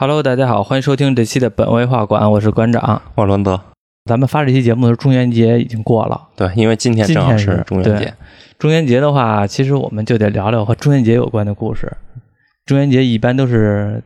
Hello，大家好，欢迎收听这期的本位画馆，我是馆长。我伦德，咱们发这期节目的时候，中元节已经过了。对，因为今天正好是中元节，中元节的话，其实我们就得聊聊和中元节有关的故事。中元节一般都是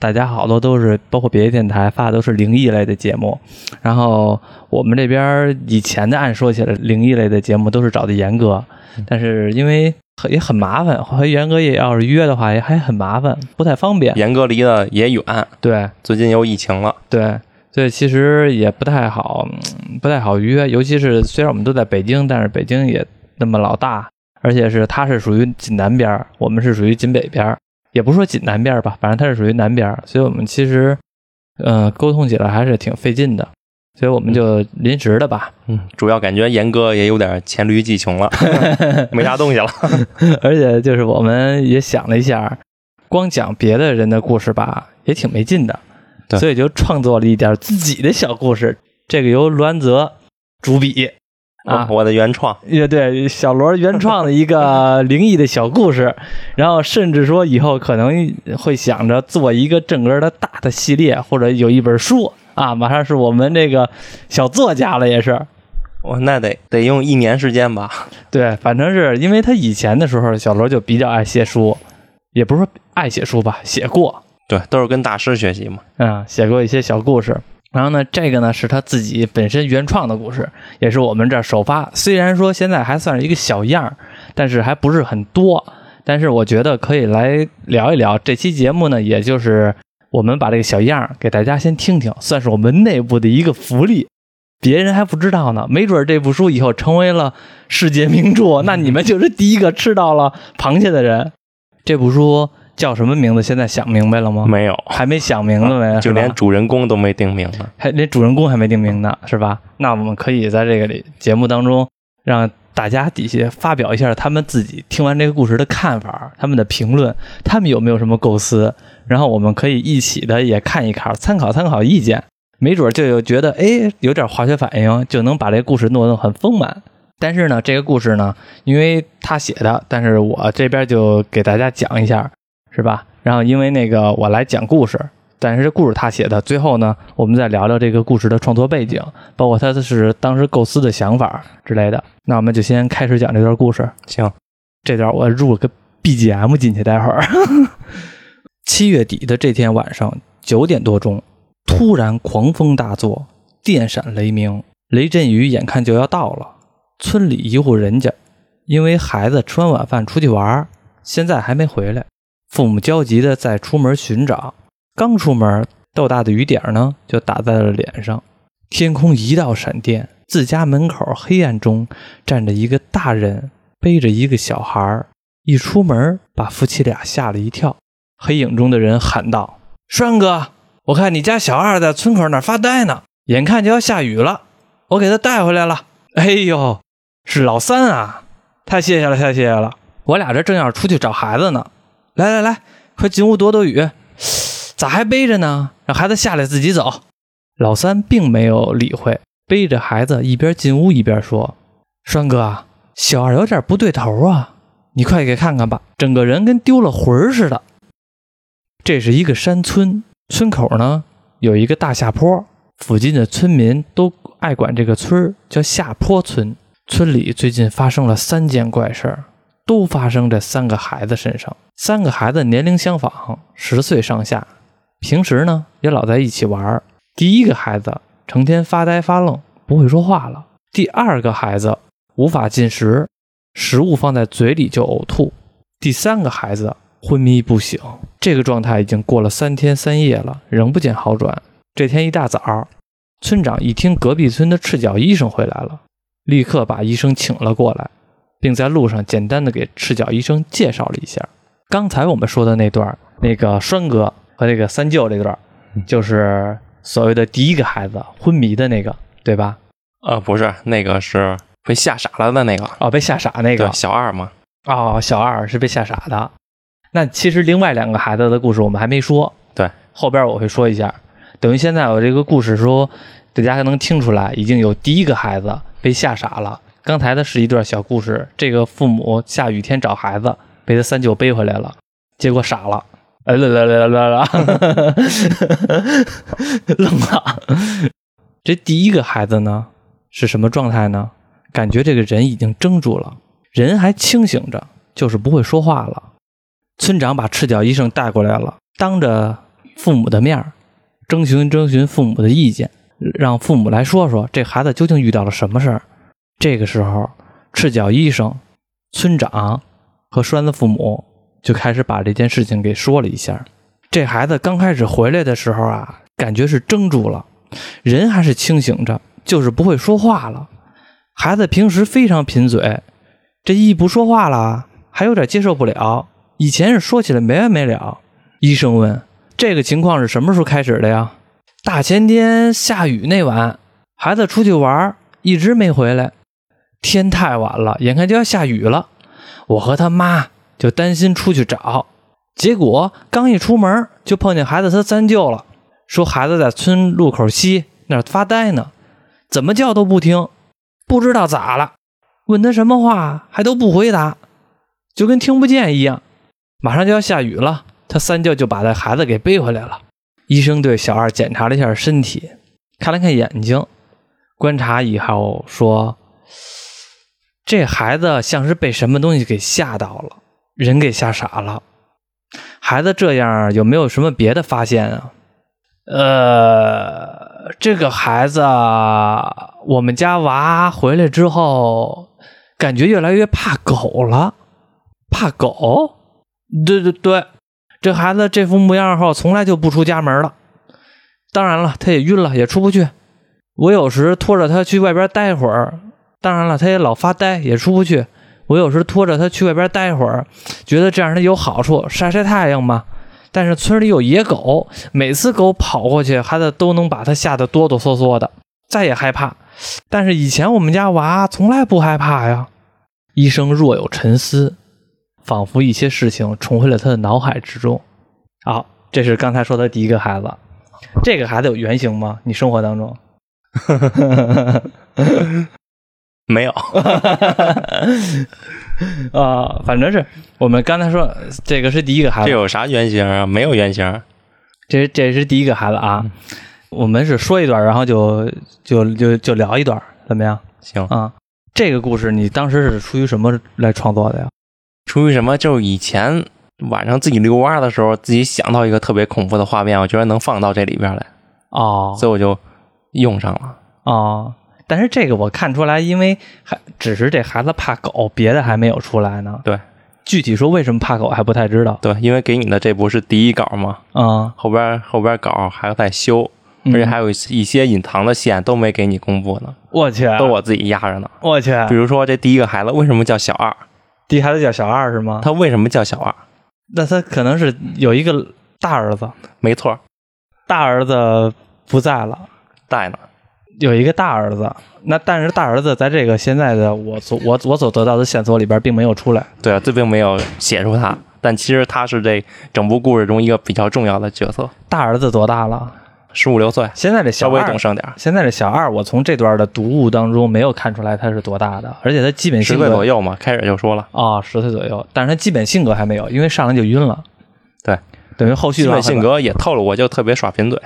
大家好多都是，包括别的电台发的都是灵异类的节目。然后我们这边以前的按说起来，灵异类的节目都是找的严哥，但是因为很也很麻烦，和严哥也要是约的话，也还很麻烦，不太方便。严哥离得也远，对，最近又疫情了，对，所以其实也不太好，嗯不太好约。尤其是虽然我们都在北京，但是北京也那么老大，而且是他是属于紧南边儿，我们是属于紧北边儿，也不说紧南边儿吧，反正他是属于南边儿，所以我们其实，呃，沟通起来还是挺费劲的。所以我们就临时的吧，嗯，主要感觉严哥也有点黔驴技穷了，没啥东西了。而且就是我们也想了一下，光讲别的人的故事吧，也挺没劲的，对。所以就创作了一点自己的小故事。这个由栾泽主笔。啊，我我的原创，也对小罗原创的一个灵异的小故事，然后甚至说以后可能会想着做一个整个的大的系列，或者有一本书啊，马上是我们这个小作家了，也是。我那得得用一年时间吧。对，反正是因为他以前的时候，小罗就比较爱写书，也不是说爱写书吧，写过，对，都是跟大师学习嘛。嗯，写过一些小故事。然后呢，这个呢是他自己本身原创的故事，也是我们这儿首发。虽然说现在还算是一个小样儿，但是还不是很多。但是我觉得可以来聊一聊这期节目呢，也就是我们把这个小样儿给大家先听听，算是我们内部的一个福利。别人还不知道呢，没准儿这部书以后成为了世界名著，那你们就是第一个吃到了螃蟹的人。这部书叫什么名字？现在想明白了吗？没有，还没想明白没？吧就连主人公都没定名呢。还连主人公还没定名呢，是吧？那我们可以在这个里节目当中，让大家底下发表一下他们自己听完这个故事的看法，他们的评论，他们有没有什么构思？然后我们可以一起的也看一看，参考参考意见，没准就有觉得哎有点化学反应，就能把这故事弄得很丰满。但是呢，这个故事呢，因为他写的，但是我这边就给大家讲一下，是吧？然后因为那个我来讲故事，但是这故事他写的，最后呢，我们再聊聊这个故事的创作背景，包括他是当时构思的想法之类的。那我们就先开始讲这段故事。行，这段我入了个 BGM 进去，待会儿。七月底的这天晚上九点多钟，突然狂风大作，电闪雷鸣，雷阵雨眼看就要到了。村里一户人家，因为孩子吃完晚饭出去玩，现在还没回来，父母焦急的在出门寻找。刚出门，豆大的雨点呢就打在了脸上，天空一道闪电，自家门口黑暗中站着一个大人，背着一个小孩。一出门，把夫妻俩吓了一跳。黑影中的人喊道：“栓哥，我看你家小二在村口那儿发呆呢，眼看就要下雨了，我给他带回来了。”哎呦，是老三啊！太谢谢了，太谢谢了！我俩这正要出去找孩子呢。来来来，快进屋躲躲雨。咋还背着呢？让孩子下来自己走。老三并没有理会，背着孩子一边进屋一边说：“栓哥，小二有点不对头啊，你快给看看吧，整个人跟丢了魂似的。”这是一个山村，村口呢有一个大下坡，附近的村民都爱管这个村叫下坡村。村里最近发生了三件怪事儿，都发生在三个孩子身上。三个孩子年龄相仿，十岁上下，平时呢也老在一起玩儿。第一个孩子成天发呆发愣，不会说话了。第二个孩子无法进食，食物放在嘴里就呕吐。第三个孩子昏迷不醒，这个状态已经过了三天三夜了，仍不见好转。这天一大早，村长一听隔壁村的赤脚医生回来了，立刻把医生请了过来，并在路上简单的给赤脚医生介绍了一下。刚才我们说的那段，那个栓哥和这个三舅这段，就是所谓的第一个孩子昏迷的那个，对吧？呃，不是，那个是被吓傻了的那个，哦，被吓傻那个对，，小二嘛。哦，小二是被吓傻的。那其实另外两个孩子的故事我们还没说，对，后边我会说一下。等于现在我这个故事说，大家能听出来，已经有第一个孩子被吓傻了。刚才的是一段小故事，这个父母下雨天找孩子，被他三舅背回来了，结果傻了。哎啦啦啦啦啦，愣了。这第一个孩子呢是什么状态呢？感觉这个人已经怔住了，人还清醒着，就是不会说话了。村长把赤脚医生带过来了，当着父母的面征询征询父母的意见，让父母来说说这孩子究竟遇到了什么事儿。这个时候，赤脚医生、村长和栓子父母就开始把这件事情给说了一下。这孩子刚开始回来的时候啊，感觉是怔住了，人还是清醒着，就是不会说话了。孩子平时非常贫嘴，这一不说话了，还有点接受不了。以前是说起来没完没了。医生问：“这个情况是什么时候开始的呀？”大前天下雨那晚，孩子出去玩，一直没回来。天太晚了，眼看就要下雨了，我和他妈就担心出去找，结果刚一出门就碰见孩子他三舅了，说孩子在村路口西那儿发呆呢，怎么叫都不听，不知道咋了，问他什么话还都不回答，就跟听不见一样。马上就要下雨了，他三舅就把这孩子给背回来了。医生对小二检查了一下身体，看了看眼睛，观察以后说。这孩子像是被什么东西给吓到了，人给吓傻了。孩子这样有没有什么别的发现啊？呃，这个孩子，我们家娃回来之后，感觉越来越怕狗了。怕狗？对对对，这孩子这副模样后，从来就不出家门了。当然了，他也晕了，也出不去。我有时拖着他去外边待会儿。当然了，他也老发呆，也出不去。我有时拖着他去外边待会儿，觉得这样他有好处，晒晒太阳嘛。但是村里有野狗，每次狗跑过去，孩子都能把他吓得哆哆嗦嗦的，再也害怕。但是以前我们家娃从来不害怕呀。医生若有沉思，仿佛一些事情重回了他的脑海之中。好，这是刚才说的第一个孩子。这个孩子有原型吗？你生活当中？没有，啊，反正是我们刚才说这个是第一个孩子，这有啥原型啊？没有原型，这这是第一个孩子啊。我们是说一段，然后就就就就聊一段，怎么样？行啊。这个故事你当时是出于什么来创作的呀？出于什么？就是以前晚上自己遛弯的时候，自己想到一个特别恐怖的画面，我觉得能放到这里边来，哦，所以我就用上了，哦。但是这个我看出来，因为还只是这孩子怕狗，别的还没有出来呢。对，具体说为什么怕狗还不太知道。对，因为给你的这不是第一稿嘛？啊，后边后边稿还要再修，而且还有一些隐藏的线都没给你公布呢。我去，都我自己压着呢。我去，比如说这第一个孩子为什么叫小二？第一孩子叫小二是吗？他为什么叫小二？那他可能是有一个大儿子。没错，大儿子不在了，在呢。有一个大儿子，那但是大儿子在这个现在的我所我我所得到的线索里边并没有出来。对啊，这并没有写出他，但其实他是这整部故事中一个比较重要的角色。大儿子多大了？十五六岁。现在这小二稍微懂事点。现在这小二，我从这段的读物当中没有看出来他是多大的，而且他基本性格十岁左右嘛，开始就说了啊，十岁左右，但是他基本性格还没有，因为上来就晕了。对，等于后续基本性格也透露，我就特别耍贫嘴。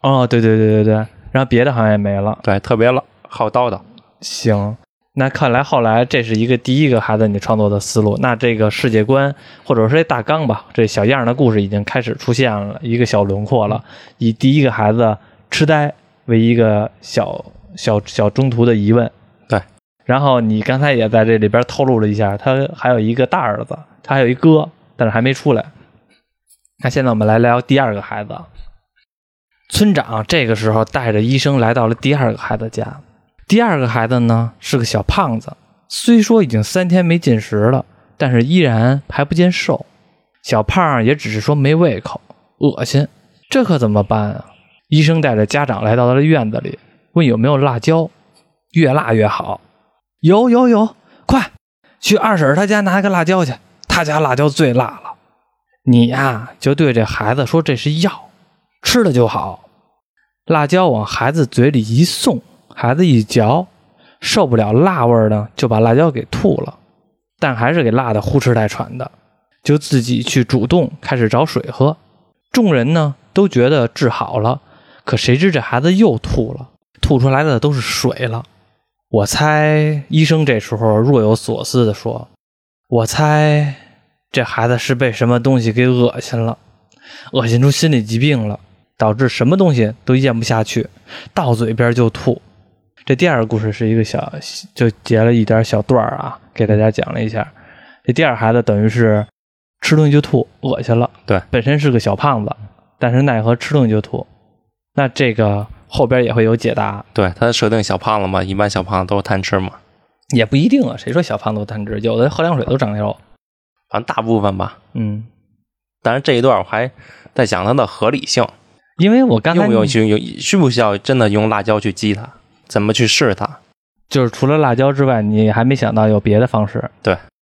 哦，对对对对对。然后别的好像也没了，对，特别了，好叨叨。行，那看来后来这是一个第一个孩子你创作的思路，那这个世界观或者说这大纲吧，这小样的故事已经开始出现了一个小轮廓了，以第一个孩子痴呆为一个小小小中途的疑问。对，然后你刚才也在这里边透露了一下，他还有一个大儿子，他还有一哥，但是还没出来。那现在我们来聊第二个孩子。村长这个时候带着医生来到了第二个孩子家。第二个孩子呢是个小胖子，虽说已经三天没进食了，但是依然还不见瘦。小胖也只是说没胃口，恶心。这可怎么办啊？医生带着家长来到了院子里，问有没有辣椒，越辣越好。有有有，快去二婶她家拿个辣椒去，她家辣椒最辣了。你呀，就对这孩子说这是药。吃了就好，辣椒往孩子嘴里一送，孩子一嚼，受不了辣味儿呢，就把辣椒给吐了，但还是给辣的呼哧带喘的。就自己去主动开始找水喝。众人呢都觉得治好了，可谁知这孩子又吐了，吐出来的都是水了。我猜医生这时候若有所思地说：“我猜这孩子是被什么东西给恶心了，恶心出心理疾病了，导致什么东西都咽不下去，到嘴边就吐。”这第二个故事是一个小，就截了一点小段儿啊，给大家讲了一下。这第二孩子等于是吃东西就吐，恶心了。对，本身是个小胖子，但是奈何吃东西就吐。那这个后边也会有解答，对，他设定小胖子嘛，一般小胖子都是贪吃嘛，也不一定啊。谁说小胖子都贪吃？有的喝凉水都长肉。反正大部分吧。嗯，但是这一段我还在讲它的合理性，因为我刚才用不用需用需不需要真的用辣椒去激它？怎么去试它？就是除了辣椒之外，你还没想到有别的方式。对，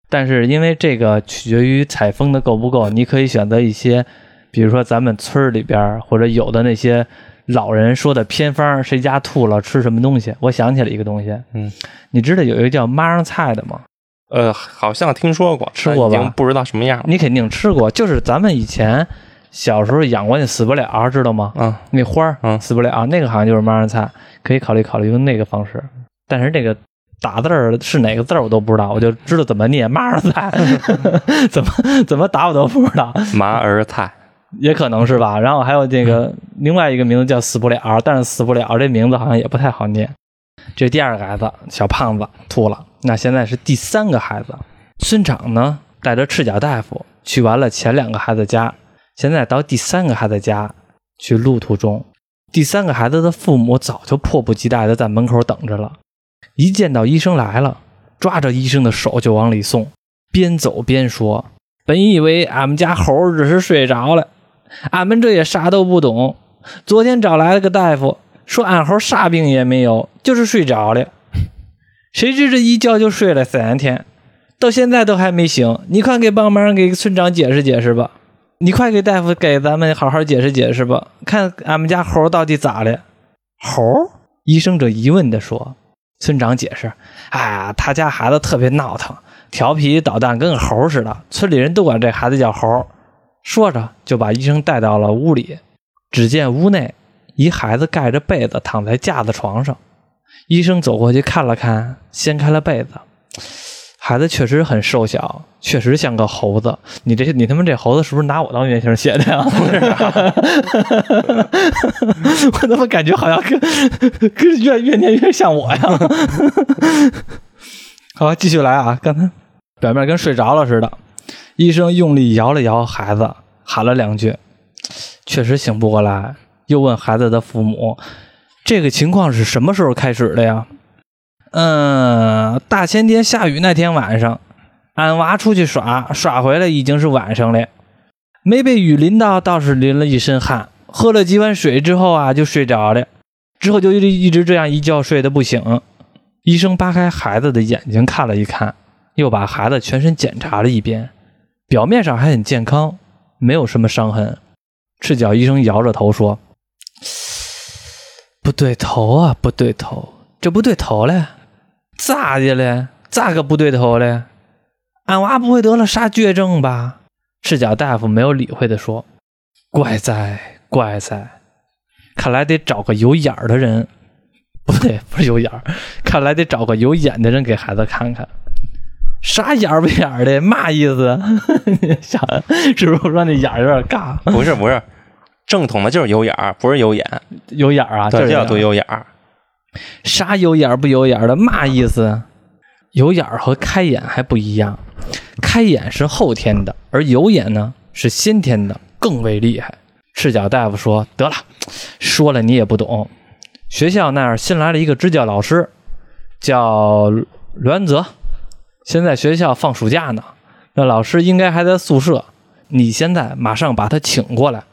但是因为这个取决于采风的够不够，你可以选择一些，比如说咱们村儿里边或者有的那些老人说的偏方，谁家吐了吃什么东西。我想起了一个东西，嗯，你知道有一个叫妈上菜的吗？呃，好像听说过，吃过吧已经不知道什么样了。你肯定吃过，就是咱们以前小时候养过那死不了，知道吗？嗯，那花儿，嗯死不了，那个好像就是妈上菜，可以考虑考虑用那个方式。但是这个打字儿是哪个字儿我都不知道，我就知道怎么念妈上菜，怎么怎么打我都不知道，麻儿菜，也可能是吧。然后还有这个另外一个名字叫死不了，但是死不了这名字好像也不太好念。这是第二个孩子，小胖子吐了。那现在是第三个孩子，村长呢带着赤脚大夫去完了前两个孩子家，现在到第三个孩子家去路途中，第三个孩子的父母早就迫不及待的在门口等着了，一见到医生来了，抓着医生的手就往里送，边走边说：“本以为俺们家猴只是睡着了，俺们这也啥都不懂。昨天找来了个大夫，说俺猴啥病也没有，就是睡着了。谁知这一觉就睡了三天，到现在都还没醒。你快给帮忙给村长解释解释吧，你快给大夫给咱们好好解释解释吧，看俺们家猴到底咋了？猴？医生者疑问地说。村长解释：“哎呀，他家孩子特别闹腾，调皮捣蛋，跟个猴似的。村里人都管这孩子叫猴。”说着就把医生带到了屋里。只见屋内一孩子盖着被子躺在架子床上，医生走过去看了看，掀开了被子。孩子确实很瘦小，确实像个猴子。你这你他妈这猴子是不是拿我当原型写的呀？我怎么感觉好像跟跟越越念越像我呀？好，继续来啊！刚才表面跟睡着了似的。医生用力摇了摇孩子，喊了两句，确实醒不过来。又问孩子的父母：“这个情况是什么时候开始的呀？”嗯，大前天下雨那天晚上，俺娃出去耍，耍回来已经是晚上了，没被雨淋到，倒是淋了一身汗。喝了几碗水之后啊，就睡着了，之后就一直一直这样一觉睡得不醒。医生扒开孩子的眼睛看了一看，又把孩子全身检查了一遍，表面上还很健康，没有什么伤痕。赤脚医生摇着头说：“不对头啊，不对头，这不对头嘞。”咋的了？咋个不对头了？俺娃不会得了啥绝症吧？赤脚大夫没有理会的说：“怪哉，怪哉，看来得找个有眼儿的人。不对，不是有眼儿，看来得找个有眼的人给孩子看看。啥眼儿不眼儿的？嘛意思？你 想是不是说那眼儿有点尬？不是不是，正统的就是有眼儿，不是有眼，有眼儿啊？就叫多有眼儿。啥有眼儿不有眼儿的？嘛意思？有眼儿和开眼还不一样，开眼是后天的，而有眼呢是先天的，更为厉害。赤脚大夫说：“得了，说了你也不懂。学校那儿新来了一个支教老师，叫栾泽，现在学校放暑假呢，那老师应该还在宿舍。你现在马上把他请过来。”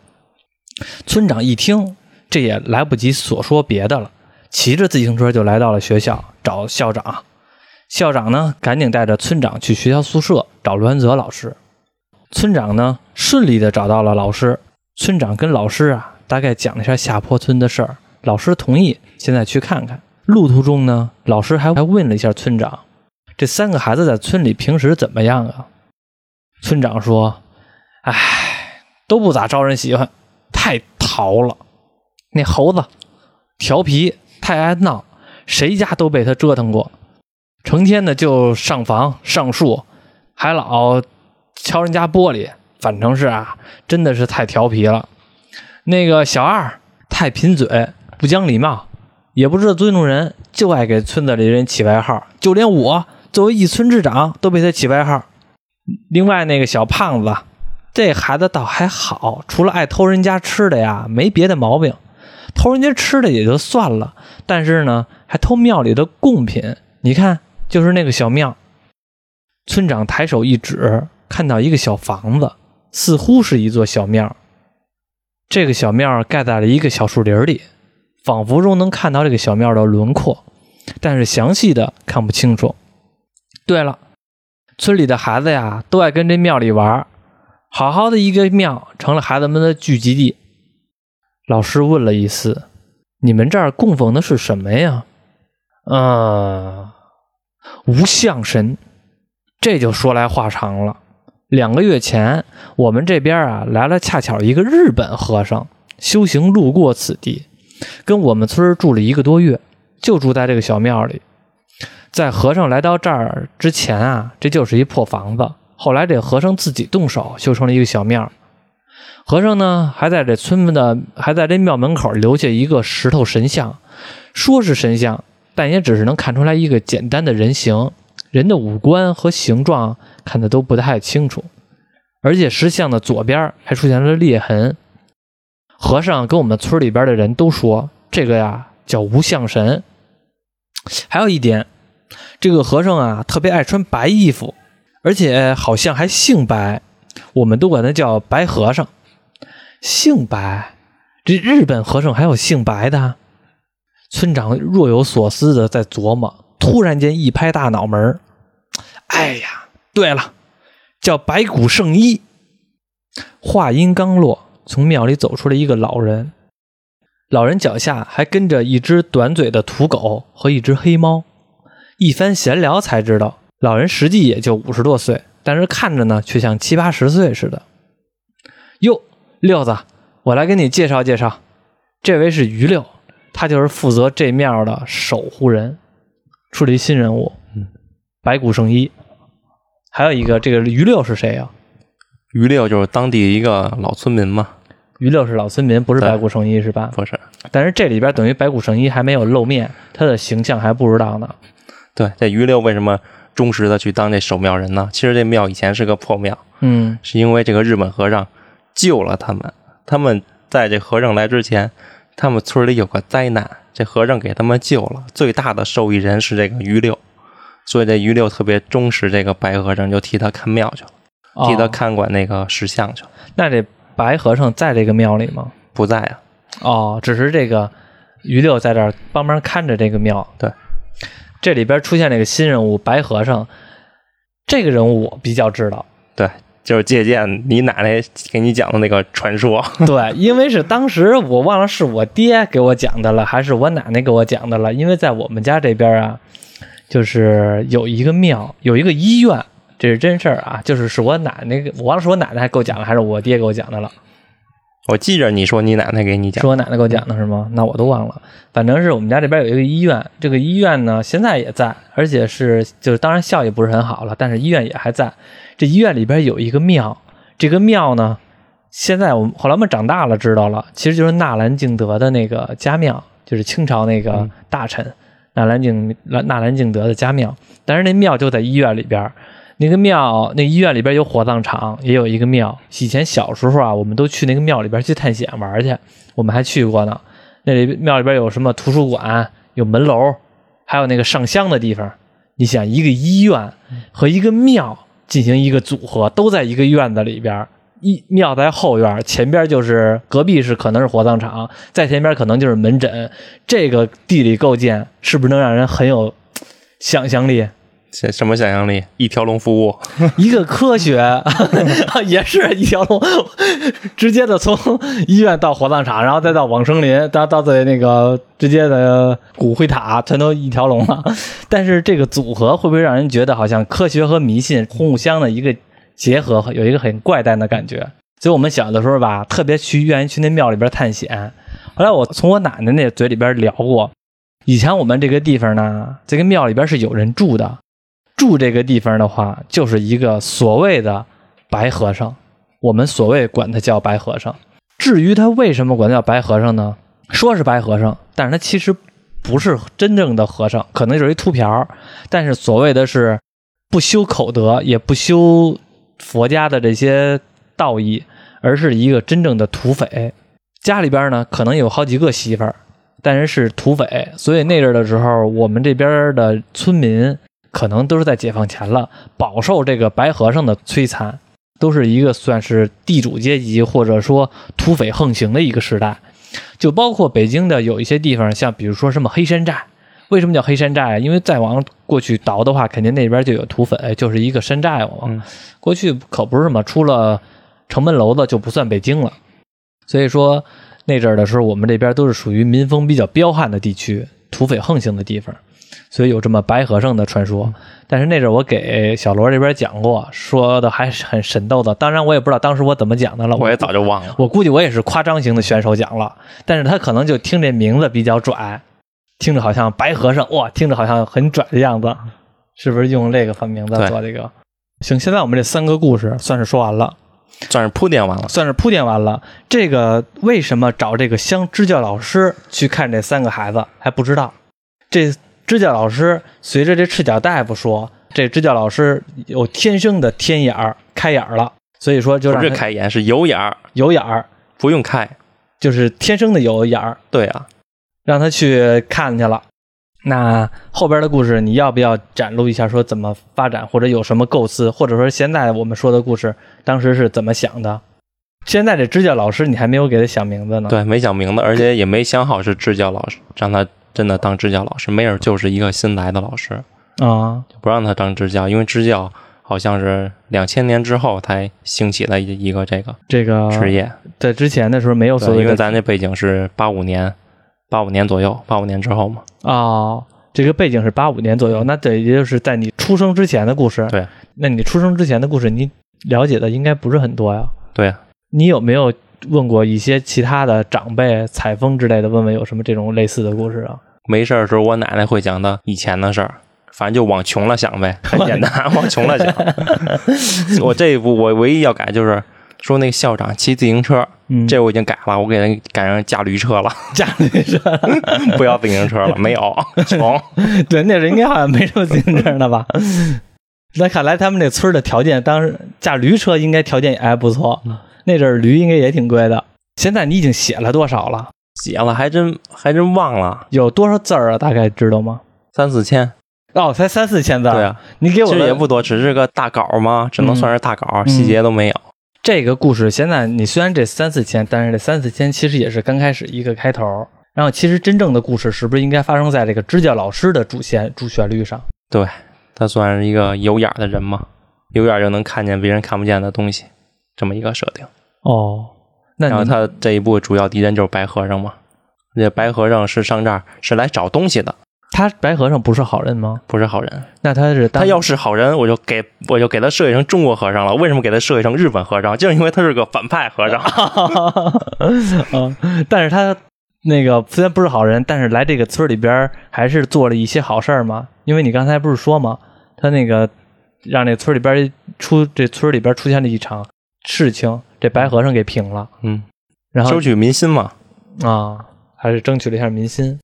村长一听，这也来不及所说别的了。骑着自行车就来到了学校找校长，校长呢赶紧带着村长去学校宿舍找栾泽老师。村长呢顺利的找到了老师，村长跟老师啊大概讲了一下下坡村的事儿，老师同意现在去看看。路途中呢，老师还还问了一下村长，这三个孩子在村里平时怎么样啊？村长说：“哎，都不咋招人喜欢，太淘了。那猴子调皮，太爱闹，谁家都被他折腾过。成天的就上房上树，还老敲人家玻璃。反正是啊，真的是太调皮了。那个小二太贫嘴，不讲礼貌，也不知道尊重人，就爱给村子里人起外号。就连我作为一村之长，都被他起外号。另外那个小胖子，这孩子倒还好，除了爱偷人家吃的呀，没别的毛病。偷人家吃的也就算了，但是呢，还偷庙里的贡品。你看，就是那个小庙。村长抬手一指，看到一个小房子。似乎是一座小庙，这个小庙盖在了一个小树林里，仿佛中能看到这个小庙的轮廓，但是详细的看不清楚。对了，村里的孩子呀，都爱跟这庙里玩，好好的一个庙成了孩子们的聚集地。老师问了一次：“你们这儿供奉的是什么呀？”“啊，无相神。”这就说来话长了。两个月前，我们这边啊来了恰巧一个日本和尚修行路过此地，跟我们村住了一个多月，就住在这个小庙里。在和尚来到这儿之前啊，这就是一破房子。后来这和尚自己动手修成了一个小庙。和尚呢还在这村子的还在这庙门口留下一个石头神像，说是神像，但也只是能看出来一个简单的人形。人的五官和形状看的都不太清楚，而且石像的左边还出现了裂痕。和尚跟我们村里边的人都说，这个呀叫无相神。还有一点，这个和尚啊特别爱穿白衣服，而且好像还姓白，我们都管他叫白和尚。姓白，这日本和尚还有姓白的？村长若有所思的在琢磨。突然间一拍大脑门哎呀，对了，叫白骨圣衣。话音刚落，从庙里走出来一个老人，老人脚下还跟着一只短嘴的土狗和一只黑猫。一番闲聊才知道，老人实际也就五十多岁，但是看着呢却像七八十岁似的。哟，六子，我来给你介绍介绍，这位是于六，他就是负责这庙的守护人。出了一新人物，嗯，白骨圣衣，还有一个这个于六是谁呀？于六就是当地一个老村民嘛。于六是老村民，不是白骨圣衣是吧？不是。但是这里边等于白骨圣衣还没有露面，他的形象还不知道呢。对，这于六为什么忠实的去当这守庙人呢？其实这庙以前是个破庙，嗯，是因为这个日本和尚救了他们。他们在这和尚来之前，他们村里有个灾难。这和尚给他们救了，最大的受益人是这个于六，所以这于六特别忠实这个白和尚，就替他看庙去了，替他看管那个石像去了。那这白和尚在这个庙里吗？不在啊。哦，只是这个于六在这儿帮忙看着这个庙。对，这里边出现了一个新人物白和尚，这个人物我比较知道。对。就是借鉴你奶奶给你讲的那个传说，对，因为是当时我忘了是我爹给我讲的了，还是我奶奶给我讲的了。因为在我们家这边啊，就是有一个庙，有一个医院，这是真事儿啊。就是是我奶奶，我忘了是我奶奶给我讲的，还是我爹给我讲的了。我记着你说你奶奶给你讲，是我奶奶给我讲的是吗？那我都忘了。反正是我们家这边有一个医院，这个医院呢现在也在，而且是就是当然效益不是很好了，但是医院也还在。这医院里边有一个庙，这个庙呢，现在我们后来我们长大了知道了，其实就是纳兰敬德的那个家庙，就是清朝那个大臣纳兰敬纳纳兰敬德的家庙。但是那庙就在医院里边，那个庙那医院里边有火葬场，也有一个庙。以前小时候啊，我们都去那个庙里边去探险玩去，我们还去过呢。那里庙里边有什么图书馆，有门楼，还有那个上香的地方。你想，一个医院和一个庙。进行一个组合，都在一个院子里边，一庙在后院，前边就是隔壁是可能是火葬场，在前边可能就是门诊，这个地理构建是不是能让人很有想象力？什么想象力？一条龙服务，一个科学，也是一条龙，直接的从医院到火葬场，然后再到往生林，到到最那个直接的骨灰塔，全都一条龙了。但是这个组合会不会让人觉得好像科学和迷信互相的一个结合，有一个很怪诞的感觉。所以我们小的时候吧，特别去愿意去那庙里边探险。后来我从我奶奶那嘴里边聊过，以前我们这个地方呢，这个庙里边是有人住的，住这个地方的话，就是一个所谓的白和尚，我们所谓管他叫白和尚。至于他为什么管他叫白和尚呢？说是白和尚，但是他其实不是真正的和尚，可能就是一秃瓢儿。但是所谓的是不修口德，也不修佛家的这些道义，而是一个真正的土匪。家里边呢，可能有好几个媳妇儿，但是是土匪，所以那阵的时候，我们这边的村民可能都是在解放前了，饱受这个白和尚的摧残，都是一个算是地主阶级或者说土匪横行的一个时代。就包括北京的有一些地方，像比如说什么黑山寨，为什么叫黑山寨啊？因为再往过去倒的话，肯定那边就有土匪，就是一个山寨嘛。嗯过去可不是嘛，出了城门楼子就不算北京了。所以说那阵儿的时候，我们这边都是属于民风比较彪悍的地区，土匪横行的地方，所以有这么白和尚的传说。但是那阵儿我给小罗这边讲过，说的还是很神叨的。当然我也不知道当时我怎么讲的了，我也早就忘了。我估计我也是夸张型的选手讲了，但是他可能就听这名字比较拽，听着好像白和尚哇，听着好像很拽的样子，是不是用这个番名字做这个？行，现在我们这三个故事算是说完了，算是铺垫完了。算是铺垫完了。这个为什么找这个乡支教老师去看这三个孩子还不知道？这支教老师随着这赤脚大夫说，这支教老师有天生的天眼儿，开眼儿了，所以说就不是开眼，是有眼儿，有眼儿，不用开。就是天生的有眼儿。对啊，让他去看去了。那后边的故事你要不要展露一下，说怎么发展，或者有什么构思，或者说现在我们说的故事当时是怎么想的？现在这支教老师你还没有给他想名字呢。对，没想名字，而且也没想好是支教老师，让他真的当支教老师，没准就是一个新来的老师，啊，就不让他当支教，因为支教好像是两千年之后才兴起的一一个这个这个职业。在之前的时候没有所对，谓的因为咱这背景是八五年，八五年左右，八五年之后嘛。啊，这个背景是八五年左右，那等于就是在你出生之前的故事。对，那你出生之前的故事，你了解的应该不是很多呀。对啊，你有没有问过一些其他的长辈、采风之类的，问问有什么这种类似的故事啊？没事儿的时候，我奶奶会讲的以前的事儿，反正就往穷了想呗，很简单，往穷了想。我这一步我唯一要改就是说那个校长骑自行车，嗯，这我已经改了，我给他改成驾驴车了，驾驴车，不要自行车了，没有穷。对，那人应该好像没什么自行车的吧？那看来他们那村的条件，当时驾驴车应该条件也还不错。那阵儿驴应该也挺贵的。现在你已经写了多少了？写了还真还真忘了，有多少字儿啊？大概知道吗？三四千。哦，才三四千字。对，啊，你给我的其实也不多，只是个大稿嘛，只能算是大稿，细节都没有。这个故事，现在你虽然这三四千，但是这三四千其实也是刚开始一个开头。然后，其实真正的故事是不是应该发生在这个支教老师的主线主旋律上？对他算是一个有眼儿的人嘛，有眼儿就能看见别人看不见的东西，这么一个设定。哦，那然后他这一部主要敌人就是白和尚嘛，那白和尚是上这儿是来找东西的，他白和尚不是好人吗？不是好人。那他是他要是好人，我就给我就给他设计成中国和尚了。为什么给他设计成日本和尚？就是因为他是个反派和尚。嗯，但是他那个虽然不是好人，但是来这个村里边还是做了一些好事儿嘛。因为你刚才不是说嘛，他那个让这村里边出这村里边出现了一场事情，这白和尚给平了，嗯，然后收取民心嘛。啊，还是争取了一下民心。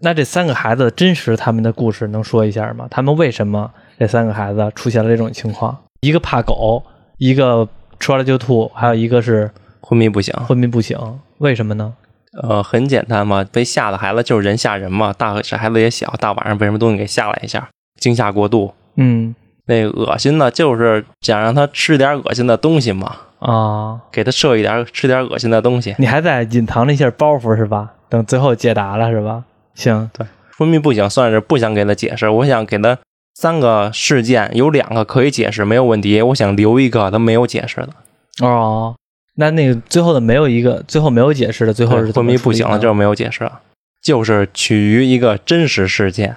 那这三个孩子真实他们的故事能说一下吗？他们为什么这三个孩子出现了这种情况？一个怕狗，一个吃完了就吐，还有一个是昏迷不醒，昏迷不醒，为什么呢？呃，很简单嘛，被吓的孩子就是人吓人嘛。大这孩子也小，大晚上被什么东西给吓了一下，惊吓过度。嗯那恶心的，就是想让他吃点恶心的东西嘛，啊，给他设一点吃点恶心的东西。你还在隐藏了一下包袱是吧？等最后解答了是吧？行，对昏迷不醒算是不想给他解释，我想给他三个事件，有两个可以解释没有问题，我想留一个他没有解释的。哦，那那个最后的没有一个，最后没有解释的，最后是昏迷不醒了，就是没有解释了，就是取于一个真实事件，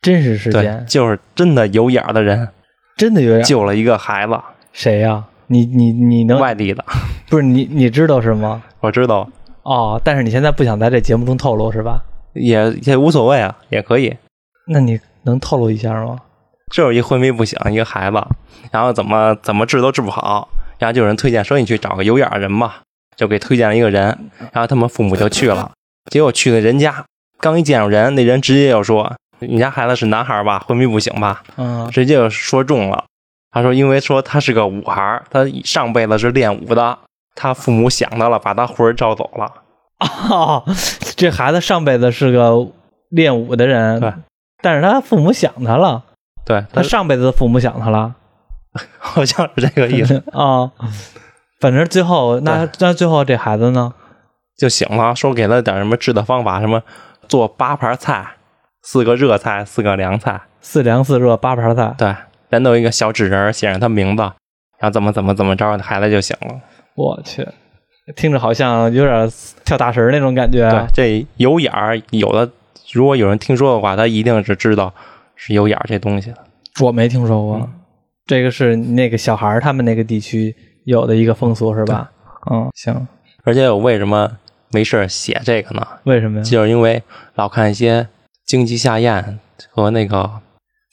真实事，件，就是真的有眼儿的人真的有眼救了一个孩子，谁呀、你你你能外地的，不是你你知道是吗？我知道，哦，但是你现在不想在这节目中透露是吧？也也无所谓啊，也可以。那你能透露一下吗？就是一昏迷不醒一个孩子，然后怎么怎么治都治不好，然后就有人推荐说你去找个有眼的人吧，就给推荐了一个人，然后他们父母就去了，结果去了人家，刚一见着人，那人直接就说你家孩子是男孩吧，昏迷不醒吧，嗯直接就说中了。他说因为说他是个武孩儿，他上辈子是练武的，他父母想他了，把他魂儿招走了。哦，这孩子上辈子是个练武的人，对，但是他父母想他了，对他他上辈子的父母想他了 好像是这个意思，啊。反正最后那那最后这孩子呢？就醒了，说给他点什么治的方法，什么做八盘菜，四个热菜，四个凉菜。四凉四热八盘菜，对，人都有一个小纸人儿写上他名字，然后怎么怎么怎么着，孩子就醒了。我去，听着好像有点跳大神儿那种感觉。对，这有眼儿，有的如果有人听说的话，他一定是知道是有眼儿这东西的。我没听说过，嗯这个是那个小孩儿他们那个地区有的一个风俗是吧？嗯，行，而且我为什么没事儿写这个呢？为什么呀？就是因为老看一些荆棘下咽和那个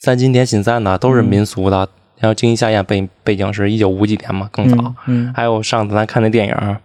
三金天信三的都是民俗的，然后荆棘下宴背背景是一九五几年嘛，更早。嗯还有上次咱看那电影《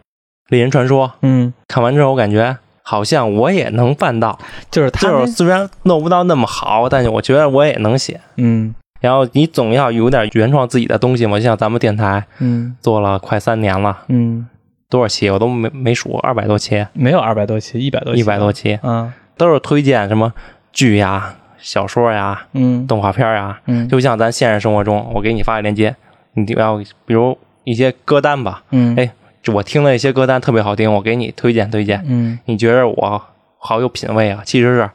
猎人传说》，嗯，看完之后我感觉好像我也能办到，就是他就是虽然弄不到那么好，但是我觉得我也能写。嗯。然后你总要有点原创自己的东西嘛，就像咱们电台嗯。做了快三年了，嗯，多少期我都没没数，二百多期，没有二百多期，一百多期，一百多期，嗯。都是推荐什么剧呀、小说呀、嗯动画片呀。嗯，就像咱现实生活中，我给你发个链接，你要比如一些歌单吧，嗯哎就我听了一些歌单特别好听，我给你推荐推荐，嗯，你觉得我好有品位啊？其实是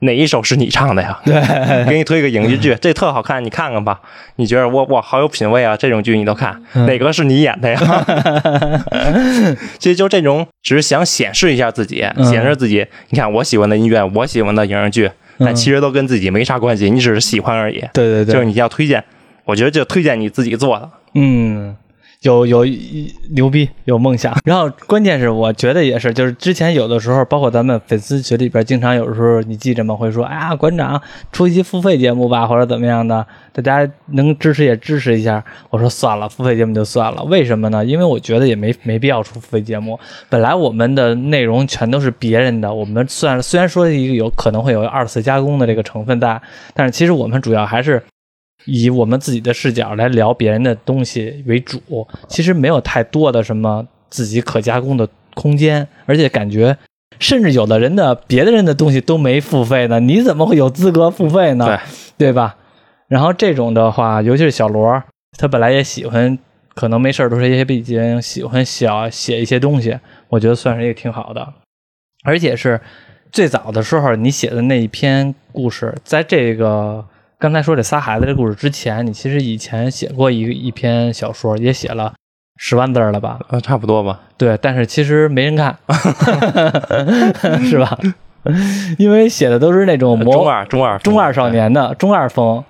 哪一首是你唱的呀？对，给你推个影视剧，这特好看，你看看吧。你觉得我我好有品位啊？这种剧你都看，嗯哪个是你演的呀？其实就这种，只是想显示一下自己，嗯显示自己。你看我喜欢的音乐，我喜欢的影视剧，但其实都跟自己没啥关系，你只是喜欢而已。对对对，就是你要推荐，我觉得就推荐你自己做的。嗯，有有牛逼，有梦想。然后关键是，我觉得也是，就是之前有的时候，包括咱们粉丝群里边，经常有时候你记着吗？会说，哎呀，馆长出一期付费节目吧，或者怎么样的，大家能支持也支持一下。我说算了，付费节目就算了。为什么呢？因为我觉得也没没必要出付费节目。本来我们的内容全都是别人的，我们虽然虽然说一个有可能会有二次加工的这个成分在，但是其实我们主要还是以我们自己的视角来聊别人的东西为主，其实没有太多的什么自己可加工的空间，而且感觉。甚至有的人的别的人的东西都没付费呢，你怎么会有资格付费呢？对对吧？然后这种的话，尤其是小罗，他本来也喜欢，可能没事儿都是一些背景，喜欢小写一些东西，我觉得算是一个挺好的，而且是最早的时候你写的那一篇故事，在这个刚才说这仨孩子这故事之前，你其实以前写过一一篇小说，也写了十万字了吧？呃，差不多吧。对，但是其实没人看，是吧？因为写的都是那种魔中二，中二，中二少年的中二风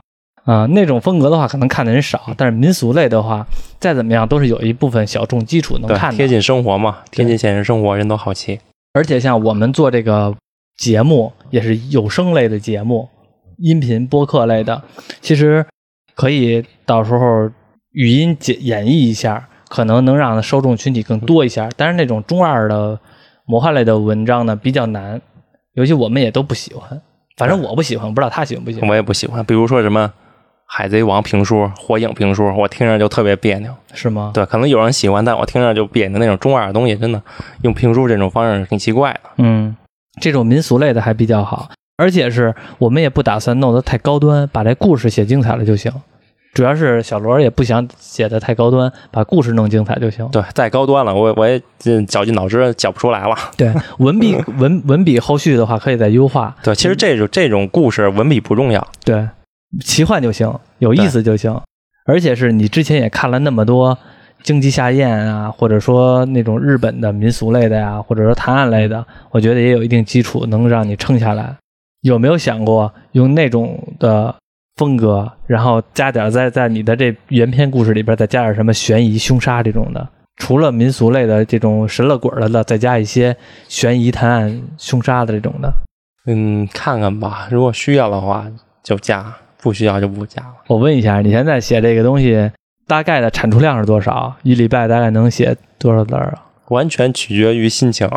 啊、那种风格的话，可能看的人少。但是民俗类的话，再怎么样都是有一部分小众基础能，看的。贴近生活嘛，贴近现实生活，人都好奇。而且像我们做这个节目，也是有声类的节目，音频播客类的，其实可以到时候语音解演绎一下，可能能让受众群体更多一下。但是那种中二的魔幻类的文章呢，比较难，尤其我们也都不喜欢。反正我不喜欢，不知道他喜欢不喜欢。我也不喜欢，比如说什么《海贼王》评书、火影评书，我听着就特别别扭。是吗？对，可能有人喜欢，但我听着就别扭。那种中二的东西，真的用评书这种方式挺奇怪的。嗯，这种民俗类的还比较好，而且是我们也不打算弄得太高端，把这故事写精彩了就行。主要是小罗也不想写的太高端，把故事弄精彩就行。对，再高端了，我我也这绞尽脑汁绞不出来了。对，文笔 文文笔后续的话可以再优化。对，其实这种这种故事文笔不重要。对，奇幻就行，有意思就行。而且是你之前也看了那么多经济下咽啊，或者说那种日本的民俗类的呀，或者说探案类的，我觉得也有一定基础，能让你撑下来。有没有想过用那种的风格，然后加点在在你的这原片故事里边再加点什么悬疑、凶杀这种的。除了民俗类的这种神了鬼了的，再加一些悬疑、探案、凶杀的这种的。嗯，看看吧，如果需要的话就加，不需要就不加了。我问一下，你现在写这个东西大概的产出量是多少？一礼拜大概能写多少字儿啊？完全取决于心情。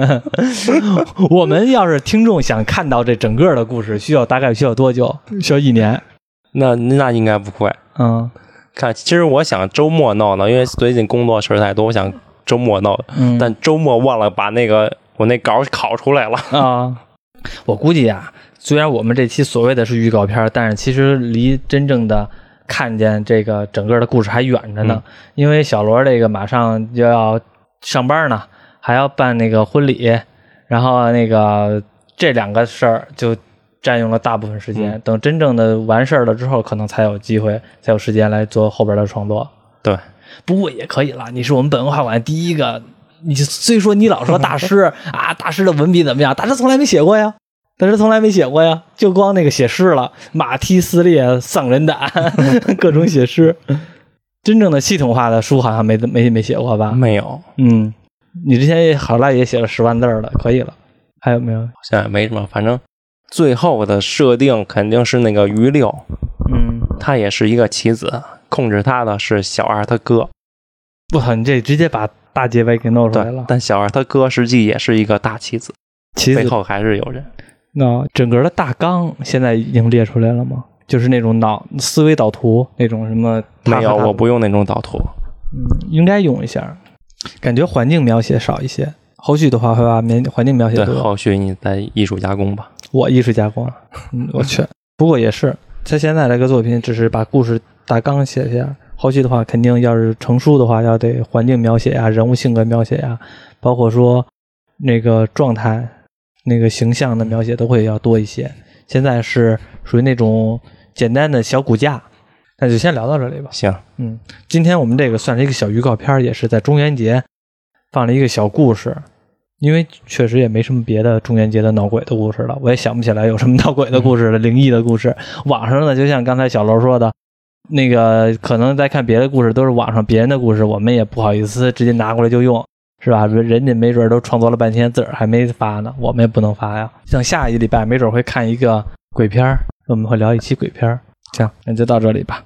我们要是听众想看到这整个的故事，需要大概需要多久？需要一年？那那应该不会。嗯看，其实我想周末闹闹，因为最近工作事儿太多，我想周末闹，嗯，但周末忘了把那个我那稿考出来了。啊，我估计啊，虽然我们这期所谓的是预告片，但是其实离真正的看见这个整个的故事还远着呢。因为小罗这个马上就要上班呢，还要办那个婚礼，然后那个这两个事儿就占用了大部分时间。等真正的完事儿了之后，可能才有机会，才有时间来做后边的创作。对，不过也可以了，你是我们本文化馆第一个。你虽说你老说大师 啊，大师的文笔怎么样？大师从来没写过呀，大师从来没写过呀，就光那个写诗了，马蹄撕裂丧人胆，各种写诗。真正的系统化的书好像没没没写过吧？没有，嗯，你之前也好赖也写了十万字了，可以了。还有没有？好像也没什么，反正最后的设定肯定是那个于六，嗯，他也是一个棋子，控制他的是小二他哥。我操，你这直接把大结尾给弄出来了，。但小二他哥实际也是一个大棋子，棋子背后还是有人。那整个的大纲现在已经列出来了吗？就是那种脑思维导图那种什么？没有，我不，用那种导图。嗯，应该用一下。感觉环境描写少一些，后续的话会把面环境描写对，多。后续你再艺术加工吧。我艺术加工，嗯，我去。不过也是，他现在这个作品只是把故事大纲写下，后续的话肯定要是成书的话，要得环境描写呀、人物性格描写呀，包括说那个状态、那个形象的描写都会要多一些。现在是属于那种简单的小骨架，那就先聊到这里吧。行，嗯，今天我们这个算是一个小预告片儿，也是在中元节放了一个小故事，因为确实也没什么别的中元节的闹鬼的故事了，我也想不起来有什么闹鬼的故事了，灵异的故事。网上呢，就像刚才小楼说的，那个可能在看别的故事都是网上别人的故事，我们也不好意思直接拿过来就用。是吧？人人家没准都创作了半天，自个儿还没发呢，我们也不能发呀。像下一礼拜，没准会看一个鬼片儿，我们会聊一期鬼片儿。行，那就到这里吧。